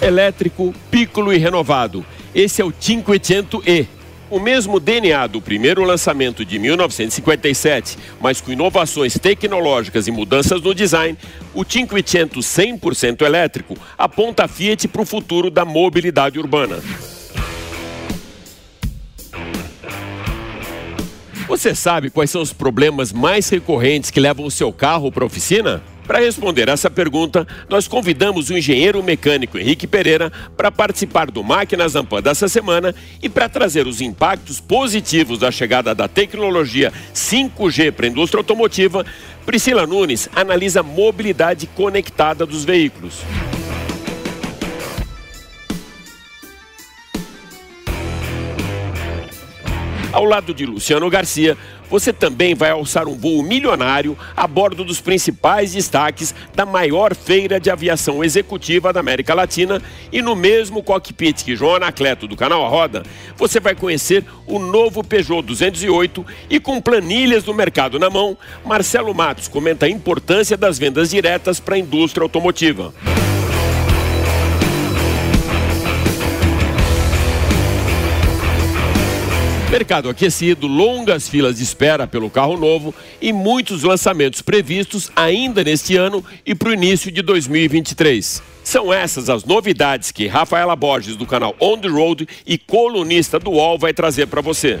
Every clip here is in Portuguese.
Elétrico, piccolo e renovado. Esse é o Cinquecento-E. O mesmo DNA do primeiro lançamento de 1957, mas com inovações tecnológicas e mudanças no design, o Cinquecento 100% elétrico aponta a Fiat para o futuro da mobilidade urbana. Você sabe quais são os problemas mais recorrentes que levam o seu carro para a oficina? Para responder essa pergunta, nós convidamos o engenheiro mecânico Henrique Pereira para participar do Máquinas Ampan dessa semana e para trazer os impactos positivos da chegada da tecnologia 5G para a indústria automotiva. Priscila Nunes analisa a mobilidade conectada dos veículos. Ao lado de Luciano Garcia, você também vai alçar um voo milionário a bordo dos principais destaques da maior feira de aviação executiva da América Latina e no mesmo cockpit que João Anacleto do canal A Roda, você vai conhecer o novo Peugeot 208 e com planilhas do mercado na mão, Marcelo Matos comenta a importância das vendas diretas para a indústria automotiva. Mercado aquecido, longas filas de espera pelo carro novo e muitos lançamentos previstos ainda neste ano e para o início de 2023. São essas as novidades que Rafaela Borges, do canal On the Road e colunista do UOL, vai trazer para você.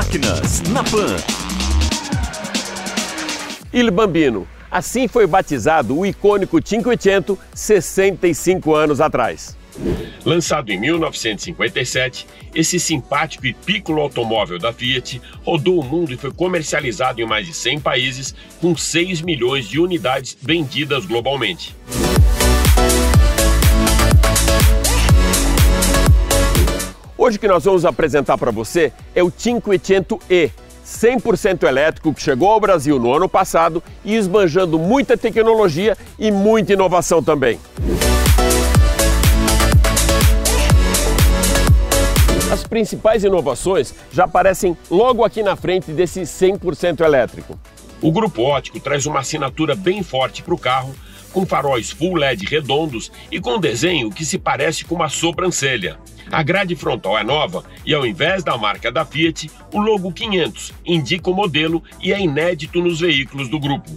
Máquinas na Pan. Il Bambino. Assim foi batizado o icônico Cinquecento 65 anos atrás. Lançado em 1957, esse simpático e piccolo automóvel da Fiat rodou o mundo e foi comercializado em mais de 100 países, com 6 milhões de unidades vendidas globalmente. Hoje o que nós vamos apresentar para você é o Cinquecento-E, 100% elétrico que chegou ao Brasil no ano passado e esbanjando muita tecnologia e muita inovação também. As principais inovações já aparecem logo aqui na frente desse 100% elétrico. O grupo ótico traz uma assinatura bem forte para o carro, com faróis full LED redondos e com desenho que se parece com uma sobrancelha. A grade frontal é nova e, ao invés da marca da Fiat, o logo 500 indica o modelo e é inédito nos veículos do grupo.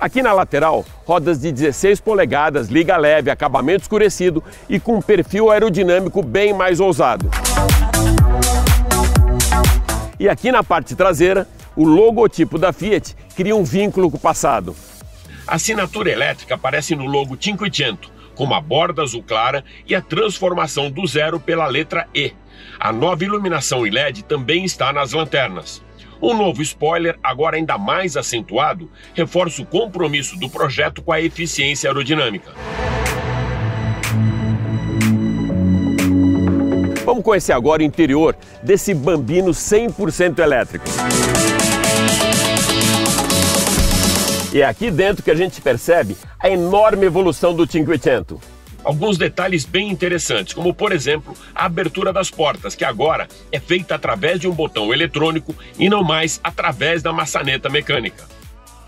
Aqui na lateral, rodas de 16 polegadas, liga leve, acabamento escurecido e com um perfil aerodinâmico bem mais ousado. E aqui na parte traseira, o logotipo da Fiat cria um vínculo com o passado. A assinatura elétrica aparece no logo Cinquecento, como a borda azul clara e a transformação do zero pela letra E. A nova iluminação LED também está nas lanternas. Um novo spoiler, agora ainda mais acentuado, reforça o compromisso do projeto com a eficiência aerodinâmica. Vamos conhecer agora o interior desse Bambino 100% elétrico. E é aqui dentro que a gente percebe a enorme evolução do Cinquecento. Alguns detalhes bem interessantes, como por exemplo a abertura das portas, que agora é feita através de um botão eletrônico e não mais através da maçaneta mecânica.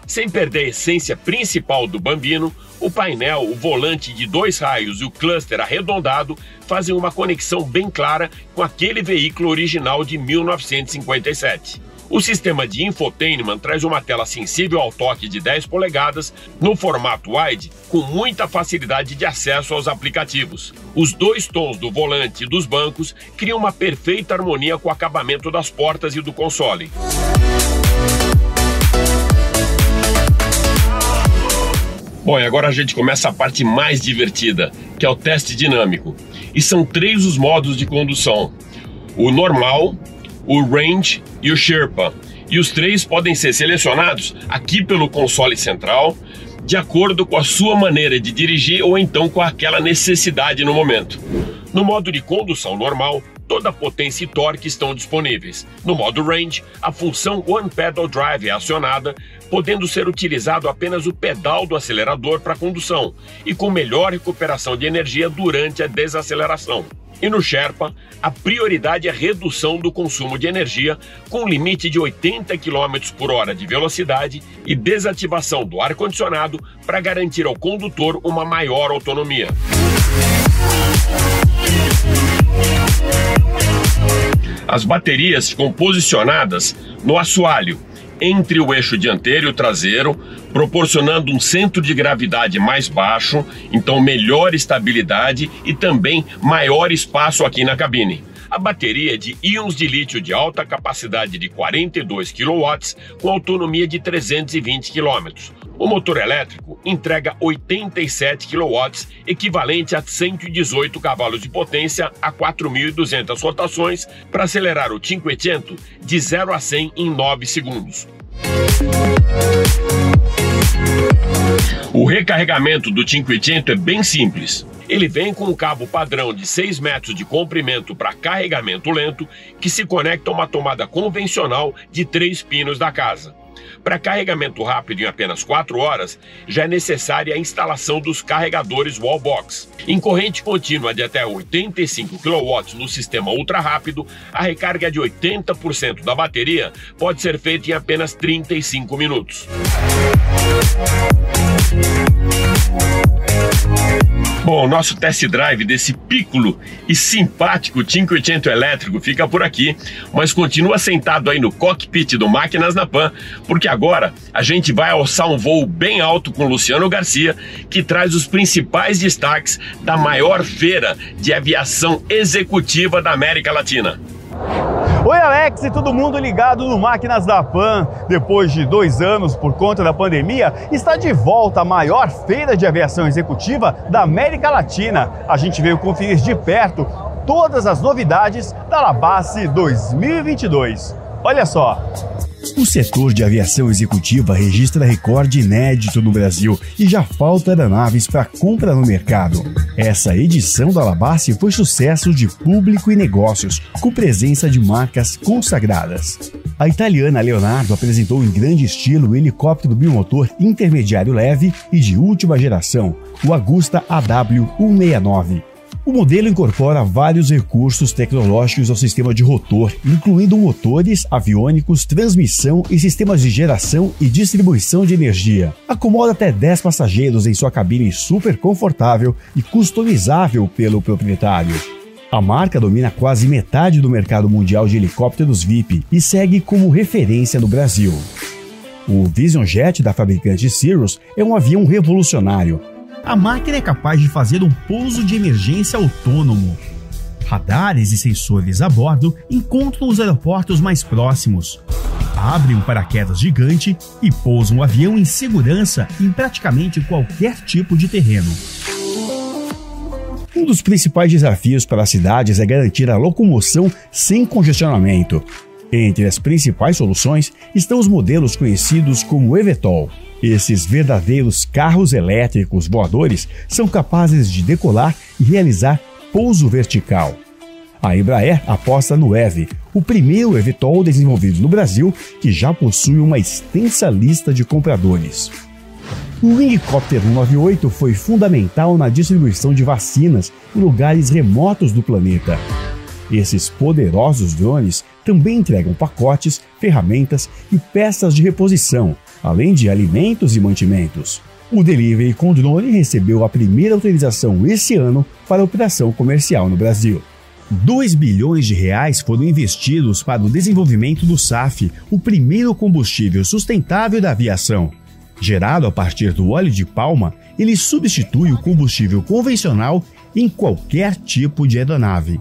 Sem perder a essência principal do Bambino, o painel, o volante de dois raios e o cluster arredondado fazem uma conexão bem clara com aquele veículo original de 1957. O sistema de infotainment traz uma tela sensível ao toque de 10 polegadas no formato wide, com muita facilidade de acesso aos aplicativos. Os dois tons do volante e dos bancos criam uma perfeita harmonia com o acabamento das portas e do console. Bom, e agora a gente começa a parte mais divertida, que é o teste dinâmico. E são três os modos de condução: o normal, o range e o Sherpa. E os três podem ser selecionados aqui pelo console central, de acordo com a sua maneira de dirigir ou então com aquela necessidade no momento. No modo de condução normal, toda a potência e torque estão disponíveis. No modo range, a função One Pedal Drive é acionada, podendo ser utilizado apenas o pedal do acelerador para condução e com melhor recuperação de energia durante a desaceleração. E no Sherpa, a prioridade é a redução do consumo de energia, com limite de 80 km por hora de velocidade e desativação do ar-condicionado para garantir ao condutor uma maior autonomia. As baterias ficam posicionadas no assoalho, entre o eixo dianteiro e o traseiro, proporcionando um centro de gravidade mais baixo, então melhor estabilidade e também maior espaço aqui na cabine. A bateria é de íons de lítio de alta capacidade de 42 kW com autonomia de 320 km. O motor elétrico entrega 87 kW, equivalente a 118 cavalos de potência a 4.200 rotações, para acelerar o Cinquecento de 0 a 100 em 9 segundos. O recarregamento do Cinquecento é bem simples. Ele vem com um cabo padrão de 6 metros de comprimento para carregamento lento, que se conecta a uma tomada convencional de 3 pinos da casa. Para carregamento rápido em apenas 4 horas, já é necessária a instalação dos carregadores Wallbox. Em corrente contínua de até 85 kW no sistema ultra rápido, a recarga de 80% da bateria pode ser feita em apenas 35 minutos. Bom, o nosso test drive desse Piccolo e simpático 580 elétrico fica por aqui, mas continua sentado aí no cockpit do Máquinas na Pan, porque agora a gente vai alçar um voo bem alto com Luciano Garcia, que traz os principais destaques da maior feira de aviação executiva da América Latina. Oi Alex e todo mundo ligado no Máquinas da Pan. Depois de dois anos por conta da pandemia, está de volta a maior feira de aviação executiva da América Latina. A gente veio conferir de perto todas as novidades da Labasse 2022. Olha só! O setor de aviação executiva registra recorde inédito no Brasil e já falta aeronaves para compra no mercado. Essa edição da Alabace foi sucesso de público e negócios, com presença de marcas consagradas. A italiana Leonardo apresentou em grande estilo o helicóptero bimotor intermediário leve e de última geração, o Agusta AW169. O modelo incorpora vários recursos tecnológicos ao sistema de rotor, incluindo motores aviônicos, transmissão e sistemas de geração e distribuição de energia. Acomoda até 10 passageiros em sua cabine super confortável e customizável pelo proprietário. A marca domina quase metade do mercado mundial de helicópteros VIP e segue como referência no Brasil. O Vision Jet da fabricante Cirrus é um avião revolucionário, a máquina é capaz de fazer um pouso de emergência autônomo. Radares e sensores a bordo encontram os aeroportos mais próximos, abrem um paraquedas gigante e pousam o avião em segurança em praticamente qualquer tipo de terreno. Um dos principais desafios para as cidades é garantir a locomoção sem congestionamento. Entre as principais soluções estão os modelos conhecidos como eVTOL, esses verdadeiros carros elétricos voadores são capazes de decolar e realizar pouso vertical. A Embraer aposta no EVE, o primeiro eVTOL desenvolvido no Brasil que já possui uma extensa lista de compradores. O Wingcopter 198 foi fundamental na distribuição de vacinas em lugares remotos do planeta. Esses poderosos drones também entregam pacotes, ferramentas e peças de reposição, além de alimentos e mantimentos. O delivery com drone recebeu a primeira autorização esse ano para operação comercial no Brasil. 2 bilhões de reais foram investidos para o desenvolvimento do SAF, o primeiro combustível sustentável da aviação. Gerado a partir do óleo de palma, ele substitui o combustível convencional em qualquer tipo de aeronave.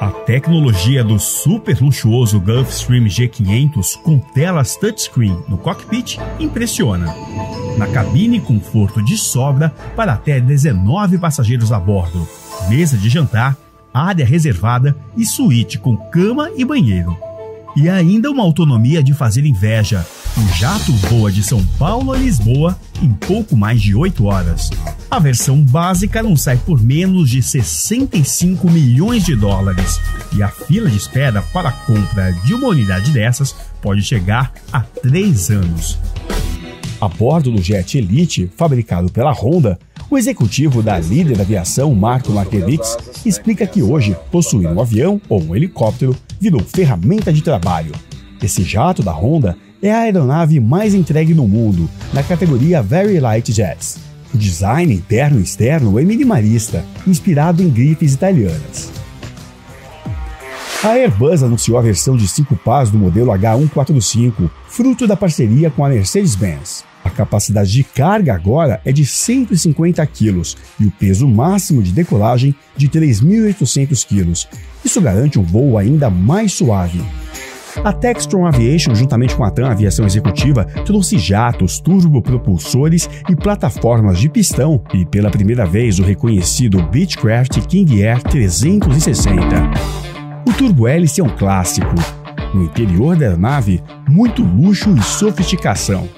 A tecnologia do super luxuoso Gulfstream G500 com telas touchscreen no cockpit impressiona. Na cabine, conforto de sobra para até 19 passageiros a bordo. Mesa de jantar, área reservada e suíte com cama e banheiro. E ainda uma autonomia de fazer inveja. O jato voa de São Paulo a Lisboa em pouco mais de 8 horas. A versão básica não sai por menos de 65 milhões de dólares. E a fila de espera para a compra de uma unidade dessas pode chegar a 3 anos. A bordo do jet Elite, fabricado pela Honda, o executivo da líder da aviação, Marco Markevitz, explica que hoje possuir um avião ou um helicóptero virou ferramenta de trabalho. Esse jato da Honda é a aeronave mais entregue no mundo, na categoria Very Light Jets. O design interno e externo é minimalista, inspirado em grifes italianas. A Airbus anunciou a versão de cinco pás do modelo H145, fruto da parceria com a Mercedes-Benz. Capacidade de carga agora é de 150 kg e o peso máximo de decolagem de 3.800 kg. Isso garante um voo ainda mais suave. A Textron Aviation, juntamente com a TAM Aviação Executiva, trouxe jatos, turbopropulsores e plataformas de pistão e, pela primeira vez, o reconhecido Beechcraft King Air 360. O turbo-hélice é um clássico. No interior da nave, muito luxo e sofisticação.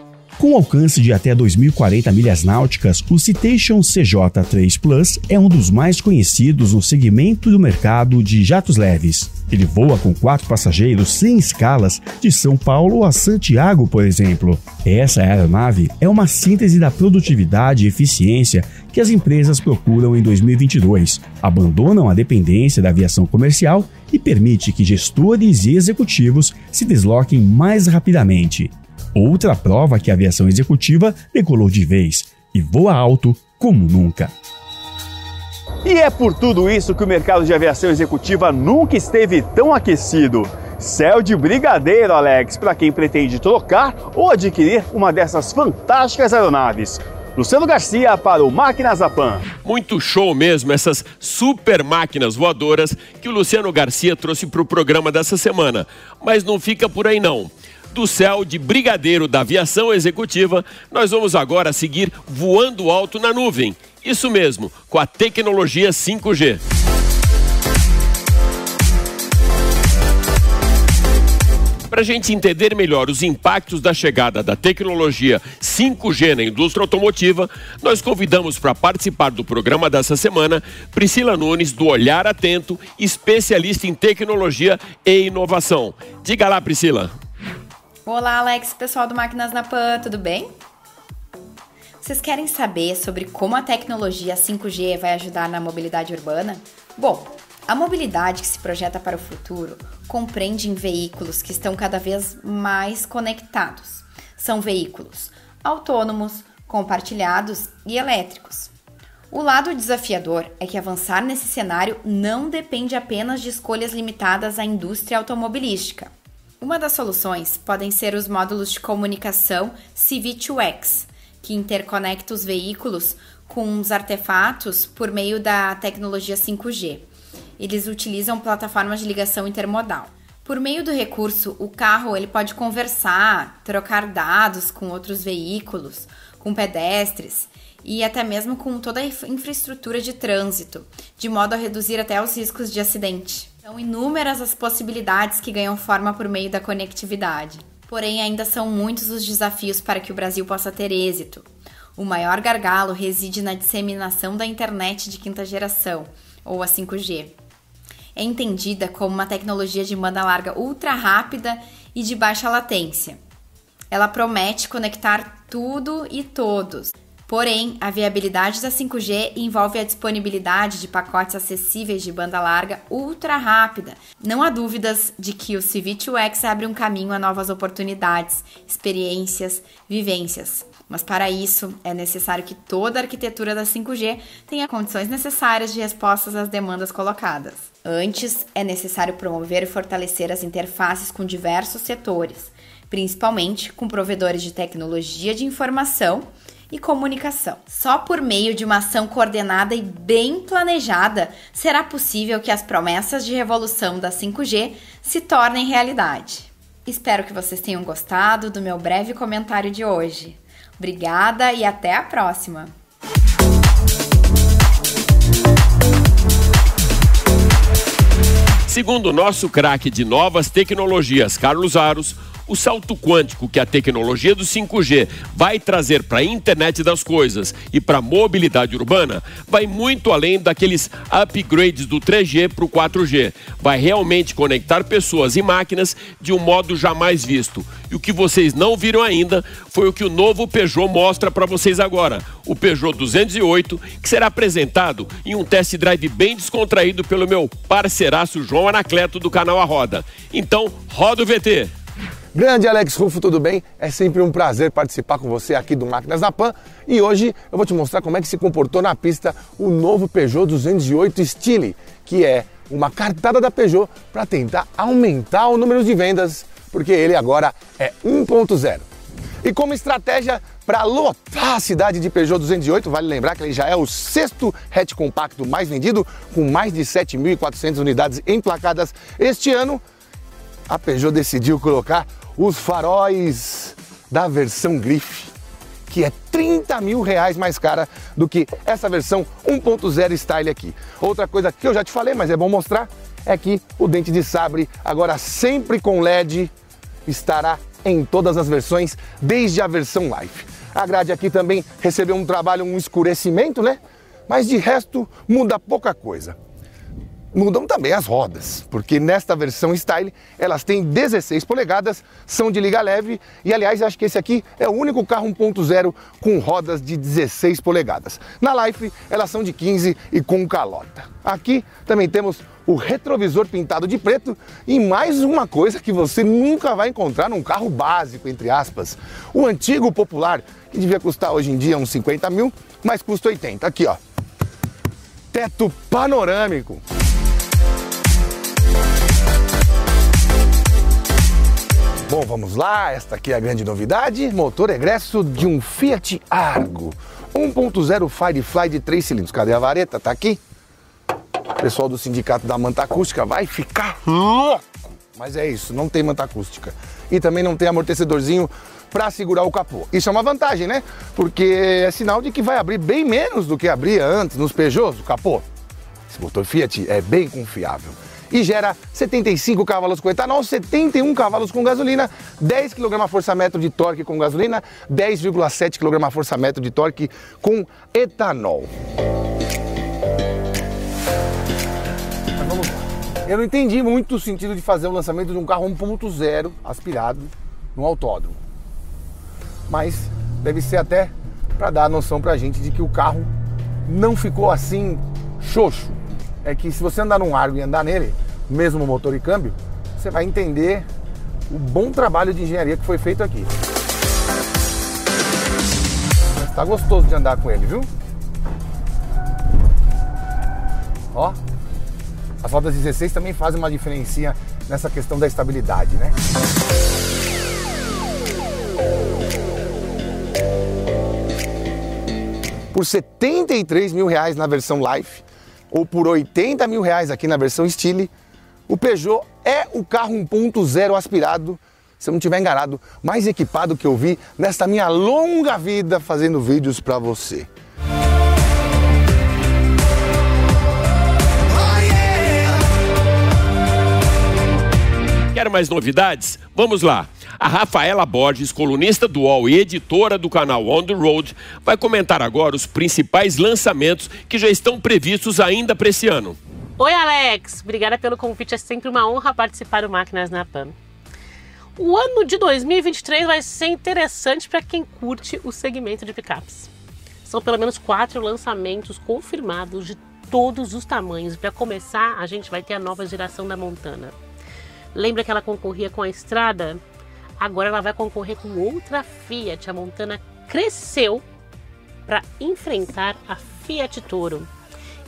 Com alcance de até 2040 milhas náuticas, o Citation CJ3 Plus é um dos mais conhecidos no segmento do mercado de jatos leves. Ele voa com quatro passageiros sem escalas de São Paulo a Santiago, por exemplo. Essa aeronave é uma síntese da produtividade e eficiência que as empresas procuram em 2022, abandonam a dependência da aviação comercial e permite que gestores e executivos se desloquem mais rapidamente. Outra prova que a aviação executiva decolou de vez e voa alto como nunca. E é por tudo isso que o mercado de aviação executiva nunca esteve tão aquecido. Céu de brigadeiro, Alex, para quem pretende trocar ou adquirir uma dessas fantásticas aeronaves. Luciano Garcia para o Máquinas da Pan. Muito show mesmo essas super máquinas voadoras que o Luciano Garcia trouxe para o programa dessa semana. Mas não fica por aí não do céu de brigadeiro da aviação executiva, nós vamos agora seguir voando alto na nuvem. Isso mesmo, com a tecnologia 5G. Para a gente entender melhor os impactos da chegada da tecnologia 5G na indústria automotiva, nós convidamos para participar do programa dessa semana Priscila Nunes, do Olhar Atento, especialista em tecnologia e inovação. Diga lá, Priscila. Olá, Alex, pessoal do Máquinas na Pan, tudo bem? Vocês querem saber sobre como a tecnologia 5G vai ajudar na mobilidade urbana? Bom, a mobilidade que se projeta para o futuro compreende em veículos que estão cada vez mais conectados. São veículos autônomos, compartilhados e elétricos. O lado desafiador é que avançar nesse cenário não depende apenas de escolhas limitadas à indústria automobilística. Uma das soluções podem ser os módulos de comunicação CV2X, que interconecta os veículos com os artefatos por meio da tecnologia 5G. Eles utilizam plataformas de ligação intermodal. Por meio do recurso, o carro ele pode conversar, trocar dados com outros veículos, com pedestres e até mesmo com toda a infraestrutura de trânsito, de modo a reduzir até os riscos de acidente. São inúmeras as possibilidades que ganham forma por meio da conectividade. Porém, ainda são muitos os desafios para que o Brasil possa ter êxito. O maior gargalo reside na disseminação da internet de quinta geração, ou a 5G. É entendida como uma tecnologia de banda larga ultra rápida e de baixa latência. Ela promete conectar tudo e todos, Porém, a viabilidade da 5G envolve a disponibilidade de pacotes acessíveis de banda larga ultra rápida. Não há dúvidas de que o CV2X abre um caminho a novas oportunidades, experiências, vivências. Mas para isso, é necessário que toda a arquitetura da 5G tenha condições necessárias de respostas às demandas colocadas. Antes, é necessário promover e fortalecer as interfaces com diversos setores, principalmente com provedores de tecnologia de informação e comunicação. Só por meio de uma ação coordenada e bem planejada será possível que as promessas de revolução da 5G se tornem realidade. Espero que vocês tenham gostado do meu breve comentário de hoje. Obrigada e até a próxima! Segundo o nosso craque de novas tecnologias, Carlos Aros, o salto quântico que a tecnologia do 5G vai trazer para a internet das coisas e para a mobilidade urbana vai muito além daqueles upgrades do 3G para o 4G. Vai realmente conectar pessoas e máquinas de um modo jamais visto. E o que vocês não viram ainda foi o que o novo Peugeot mostra para vocês agora. O Peugeot 208, que será apresentado em um test drive bem descontraído pelo meu parceiraço João Anacleto do canal A Roda. Então, roda o VT! Grande Alex Rufo, tudo bem? É sempre um prazer participar com você aqui do Máquinas da Pan e hoje eu vou te mostrar como é que se comportou na pista o novo Peugeot 208 Style, que é uma cartada da Peugeot para tentar aumentar o número de vendas, porque ele agora é 1.0. E como estratégia para lotar a cidade de Peugeot 208, vale lembrar que ele já é o sexto hatch compacto mais vendido, com mais de 7.400 unidades emplacadas este ano, a Peugeot decidiu colocar os faróis da versão Grife, que é 30 mil reais mais cara do que essa versão 1.0 Style aqui. Outra coisa que eu já te falei, mas é bom mostrar, é que o dente de sabre, agora sempre com LED, estará em todas as versões, desde a versão Life. A grade aqui também recebeu um trabalho, um escurecimento, né? Mas de resto muda pouca coisa mudam também as rodas, porque nesta versão Style elas têm 16 polegadas, são de liga leve e aliás acho que esse aqui é o único carro 1.0 com rodas de 16 polegadas. Na Life elas são de 15 e com calota. Aqui também temos o retrovisor pintado de preto e mais uma coisa que você nunca vai encontrar num carro básico, entre aspas. O antigo popular, que devia custar hoje em dia uns 50 mil, mas custa 80. Aqui ó, teto panorâmico. Bom, vamos lá, esta aqui é a grande novidade, motor egresso de um Fiat Argo 1.0 Firefly de 3 cilindros. Cadê a vareta? Tá aqui? O pessoal do sindicato da manta acústica vai ficar louco. Mas é isso, não tem manta acústica. E também não tem amortecedorzinho para segurar o capô. Isso é uma vantagem, né? Porque é sinal de que vai abrir bem menos do que abria antes nos Peugeots, o capô. Esse motor Fiat é bem confiável e gera 75 cavalos com etanol, 71 cavalos com gasolina, 10 kgfm de torque com gasolina, 10,7 kgfm de torque com etanol. Eu não entendi muito o sentido de fazer o lançamento de um carro 1.0 aspirado no autódromo. Mas deve ser até para dar a noção para a gente de que o carro não ficou assim xoxo é que se você andar num Argo e andar nele, mesmo motor e câmbio, você vai entender o bom trabalho de engenharia que foi feito aqui. Está gostoso de andar com ele, viu? Ó, as rodas 16 também fazem uma diferença nessa questão da estabilidade, né? Por 73 mil reais na versão Life, ou por 80 mil reais aqui na versão Style, o Peugeot é o carro 1.0 aspirado, se eu não estiver enganado, mais equipado que eu vi nesta minha longa vida fazendo vídeos para você. Quer mais novidades? Vamos lá! A Rafaela Borges, colunista do UOL e editora do canal On The Road, vai comentar agora os principais lançamentos que já estão previstos ainda para esse ano. Oi, Alex! Obrigada pelo convite, é sempre uma honra participar do Máquinas na Pan. O ano de 2023 vai ser interessante para quem curte o segmento de picapes. São pelo menos quatro lançamentos confirmados de todos os tamanhos. Para começar, a gente vai ter a nova geração da Montana. Lembra que ela concorria com a Estrada? Agora ela vai concorrer com outra Fiat. A Montana cresceu para enfrentar a Fiat Toro.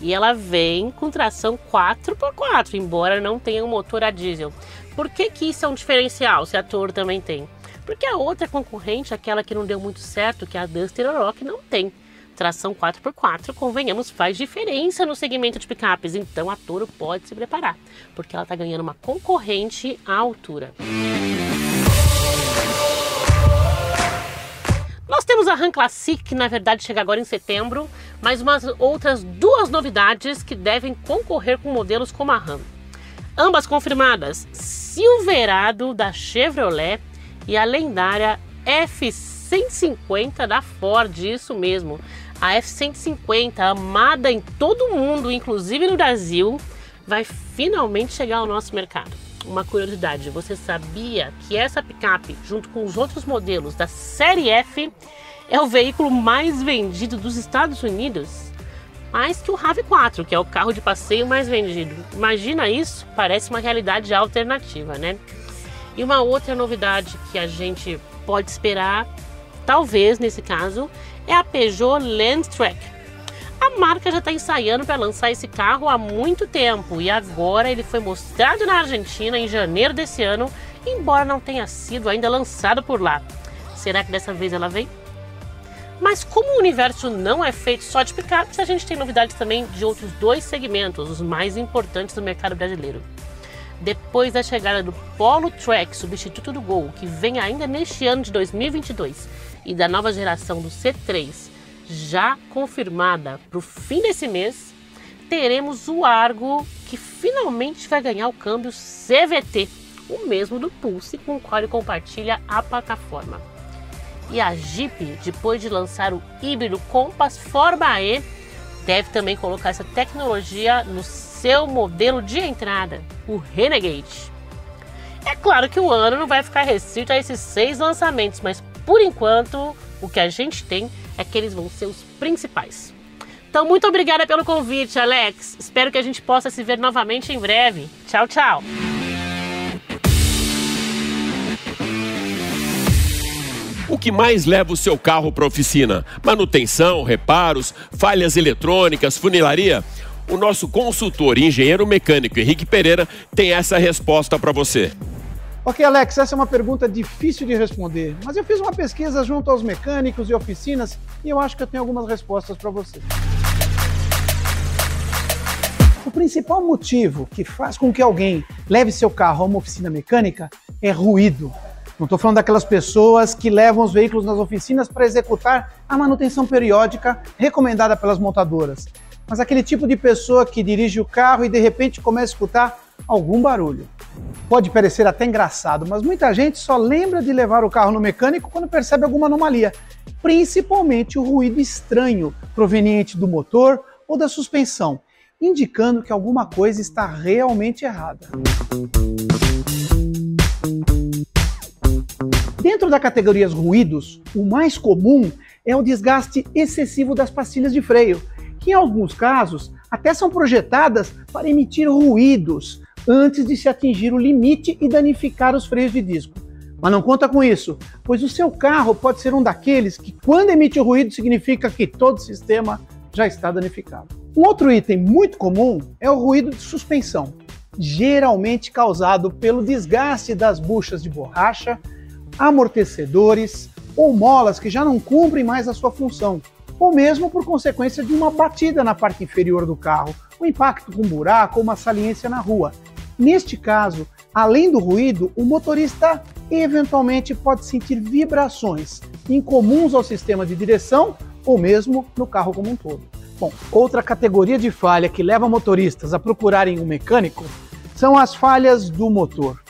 E ela vem com tração 4x4, embora não tenha um motor a diesel. Por que, que isso é um diferencial, se a Toro também tem? Porque a outra concorrente, aquela que não deu muito certo, que é a Duster Rock, não tem. Tração 4x4, convenhamos, faz diferença no segmento de picapes, então a Toro pode se preparar, porque ela está ganhando uma concorrente à altura. Nós RAM Classic, que na verdade chega agora em setembro, mas umas outras duas novidades que devem concorrer com modelos como a RAM. Ambas confirmadas: Silverado da Chevrolet e a lendária F150 da Ford, isso mesmo. A F150, amada em todo o mundo, inclusive no Brasil, vai finalmente chegar ao nosso mercado. Uma curiosidade, você sabia que essa picape, junto com os outros modelos da série F, é o veículo mais vendido dos Estados Unidos? Mais que o RAV4, que é o carro de passeio mais vendido. Imagina isso? Parece uma realidade alternativa, né? E uma outra novidade que a gente pode esperar, talvez nesse caso, é a Peugeot Landtrek. A marca já está ensaiando para lançar esse carro há muito tempo e agora ele foi mostrado na Argentina em janeiro desse ano, embora não tenha sido ainda lançado por lá. Será que dessa vez ela vem? Mas como o universo não é feito só de picapes, a gente tem novidades também de outros dois segmentos, os mais importantes do mercado brasileiro. Depois da chegada do Polo Track, substituto do Gol, que vem ainda neste ano de 2022, e da nova geração do C3, já confirmada para o fim desse mês, teremos o Argo, que finalmente vai ganhar o câmbio CVT, o mesmo do Pulse com o qual ele compartilha a plataforma. E a Jeep, depois de lançar o híbrido Compass Forma E, deve também colocar essa tecnologia no seu modelo de entrada, o Renegade. É claro que o ano não vai ficar restrito a esses seis lançamentos, mas por enquanto o que a gente tem é que eles vão ser os principais. Então, muito obrigada pelo convite, Alex. Espero que a gente possa se ver novamente em breve. Tchau, tchau. O que mais leva o seu carro para a oficina? Manutenção, reparos, falhas eletrônicas, funilaria? O nosso consultor e engenheiro mecânico Henrique Pereira tem essa resposta para você. Ok, Alex, essa é uma pergunta difícil de responder, mas eu fiz uma pesquisa junto aos mecânicos e oficinas e eu acho que eu tenho algumas respostas para você. O principal motivo que faz com que alguém leve seu carro a uma oficina mecânica é ruído. Não estou falando daquelas pessoas que levam os veículos nas oficinas para executar a manutenção periódica recomendada pelas montadoras, mas aquele tipo de pessoa que dirige o carro e de repente começa a escutar algum barulho. Pode parecer até engraçado, mas muita gente só lembra de levar o carro no mecânico quando percebe alguma anomalia, principalmente o ruído estranho proveniente do motor ou da suspensão, indicando que alguma coisa está realmente errada. Dentro da categoria ruídos, o mais comum é o desgaste excessivo das pastilhas de freio, que em alguns casos até são projetadas para emitir ruídos antes de se atingir o limite e danificar os freios de disco. Mas não conta com isso, pois o seu carro pode ser um daqueles que, quando emite o ruído, significa que todo o sistema já está danificado. Um outro item muito comum é o ruído de suspensão, geralmente causado pelo desgaste das buchas de borracha amortecedores ou molas que já não cumprem mais a sua função, ou mesmo por consequência de uma batida na parte inferior do carro, um impacto com um buraco ou uma saliência na rua. Neste caso, além do ruído, o motorista eventualmente pode sentir vibrações incomuns ao sistema de direção ou mesmo no carro como um todo. Bom, outra categoria de falha que leva motoristas a procurarem um mecânico são as falhas do motor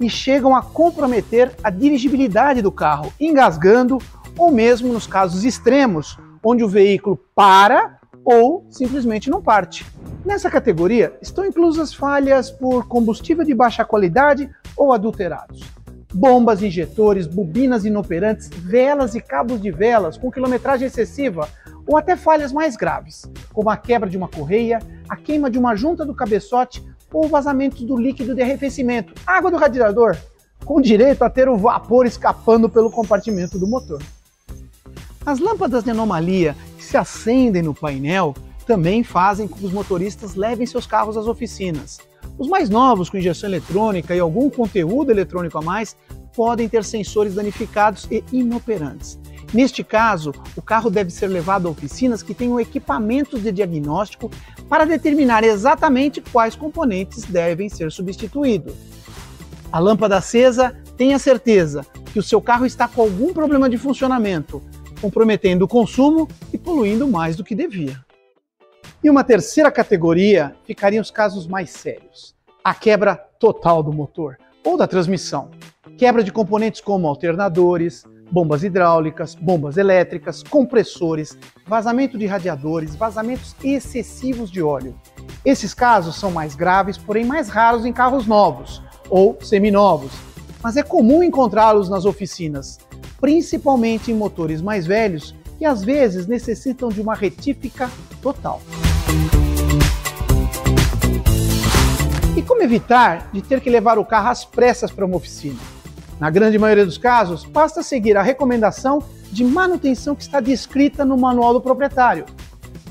e chegam a comprometer a dirigibilidade do carro, engasgando ou mesmo nos casos extremos, onde o veículo para ou simplesmente não parte. Nessa categoria estão inclusas falhas por combustível de baixa qualidade ou adulterados. Bombas, injetores, bobinas inoperantes, velas e cabos de velas com quilometragem excessiva ou até falhas mais graves, como a quebra de uma correia, a queima de uma junta do cabeçote ou vazamentos do líquido de arrefecimento, água do radiador, com direito a ter o vapor escapando pelo compartimento do motor. As lâmpadas de anomalia que se acendem no painel também fazem com que os motoristas levem seus carros às oficinas. Os mais novos, com injeção eletrônica e algum conteúdo eletrônico a mais, podem ter sensores danificados e inoperantes. Neste caso, o carro deve ser levado a oficinas que tenham equipamentos de diagnóstico para determinar exatamente quais componentes devem ser substituídos. A lâmpada acesa, tenha certeza que o seu carro está com algum problema de funcionamento, comprometendo o consumo e poluindo mais do que devia. E uma terceira categoria ficariam os casos mais sérios, a quebra total do motor ou da transmissão. Quebra de componentes como alternadores, bombas hidráulicas, bombas elétricas, compressores, vazamento de radiadores, vazamentos excessivos de óleo. Esses casos são mais graves, porém mais raros em carros novos ou seminovos, mas é comum encontrá-los nas oficinas, principalmente em motores mais velhos que às vezes necessitam de uma retífica total. E como evitar de ter que levar o carro às pressas para uma oficina? Na grande maioria dos casos, basta seguir a recomendação de manutenção que está descrita no manual do proprietário.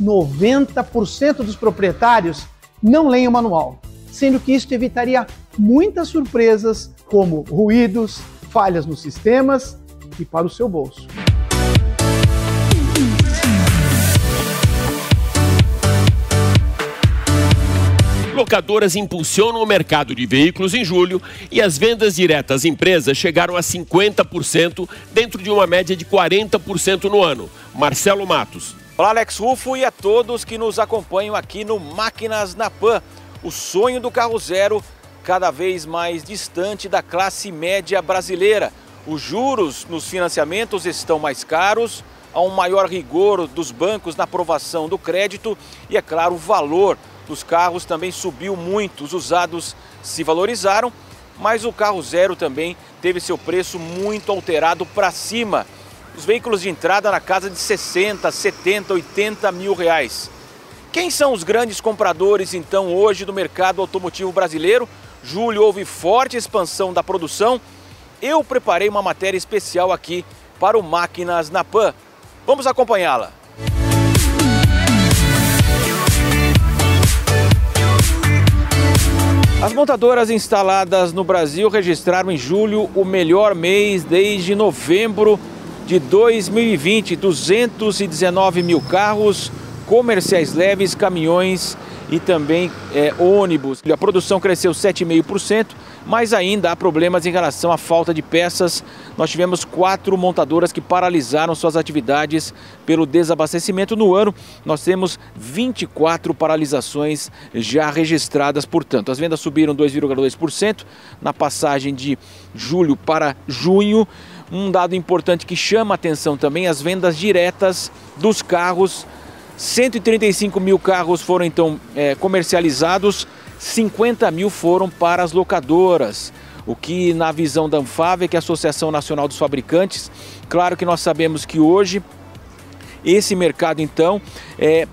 90% dos proprietários não leem o manual, sendo que isso evitaria muitas surpresas, como ruídos, falhas nos sistemas e para o seu bolso. Locadoras impulsionam o mercado de veículos em julho e as vendas diretas às empresas chegaram a 50% dentro de uma média de 40% no ano. Marcelo Matos. Olá, Alex Rufo e a todos que nos acompanham aqui no Máquinas na Pan. O sonho do carro zero cada vez mais distante da classe média brasileira. Os juros nos financiamentos estão mais caros, há um maior rigor dos bancos na aprovação do crédito e, é claro, o valor dos carros também subiu muito, os usados se valorizaram, mas o carro zero também teve seu preço muito alterado para cima. Os veículos de entrada na casa de 60, 70, 80 mil reais. Quem são os grandes compradores então hoje do mercado automotivo brasileiro? Julho houve forte expansão da produção. Eu preparei uma matéria especial aqui para o Máquinas na Pan. Vamos acompanhá-la. As montadoras instaladas no Brasil registraram em julho o melhor mês desde novembro de 2020. 219 mil carros, comerciais leves, caminhões e também é, ônibus. A produção cresceu 7,5%, mas ainda há problemas em relação à falta de peças. Nós tivemos quatro montadoras que paralisaram suas atividades pelo desabastecimento no ano. Nós temos 24 paralisações já registradas, portanto. As vendas subiram 2,2% na passagem de julho para junho. Um dado importante que chama a atenção também, as vendas diretas dos carros 135 mil carros foram então é, comercializados, 50 mil foram para as locadoras. O que, na visão da Anfávia, que é a Associação Nacional dos Fabricantes, claro que nós sabemos que hoje esse mercado, então, é,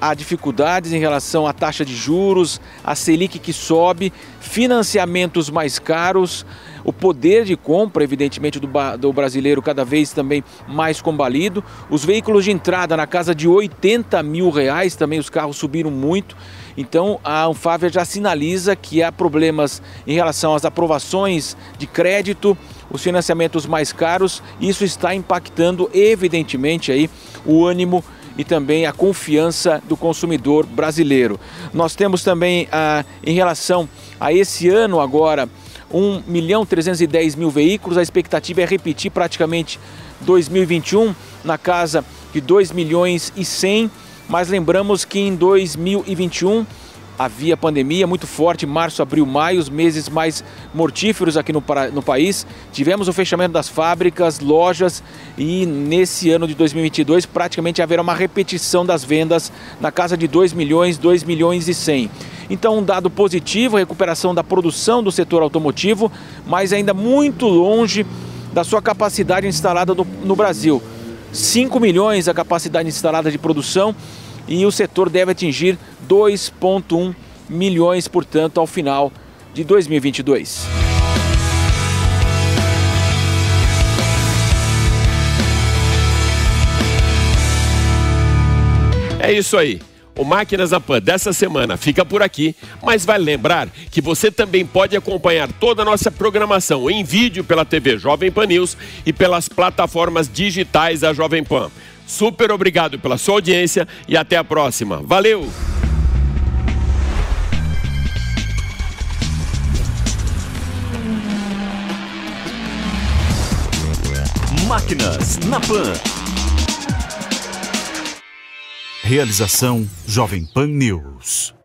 há dificuldades em relação à taxa de juros, a Selic que sobe, financiamentos mais caros, o poder de compra, evidentemente, do, do brasileiro cada vez também mais combalido. Os veículos de entrada na casa de 80 mil reais, também os carros subiram muito. Então a Anfávia já sinaliza que há problemas em relação às aprovações de crédito, os financiamentos mais caros. Isso está impactando evidentemente aí o ânimo e também a confiança do consumidor brasileiro. Nós temos também ah, em relação a esse ano agora 1 milhão 310 mil veículos. A expectativa é repetir praticamente 2021 na casa de 2 milhões e 100. Mas lembramos que em 2021 havia pandemia muito forte, março, abril, maio, os meses mais mortíferos aqui no, no, país. Tivemos o fechamento das fábricas, lojas e nesse ano de 2022 praticamente haverá uma repetição das vendas na casa de 2 milhões, 2 milhões e 100. Então um dado positivo, a recuperação da produção do setor automotivo, mas ainda muito longe da sua capacidade instalada no, no Brasil. 5 milhões a capacidade instalada de produção e o setor deve atingir 2,1 milhões, portanto, ao final de 2022. É isso aí. O Máquinas da Pan dessa semana fica por aqui, mas vai lembrar que você também pode acompanhar toda a nossa programação em vídeo pela TV Jovem Pan News e pelas plataformas digitais da Jovem Pan. Super obrigado pela sua audiência e até a próxima. Valeu! Máquinas na Pan. Realização Jovem Pan News.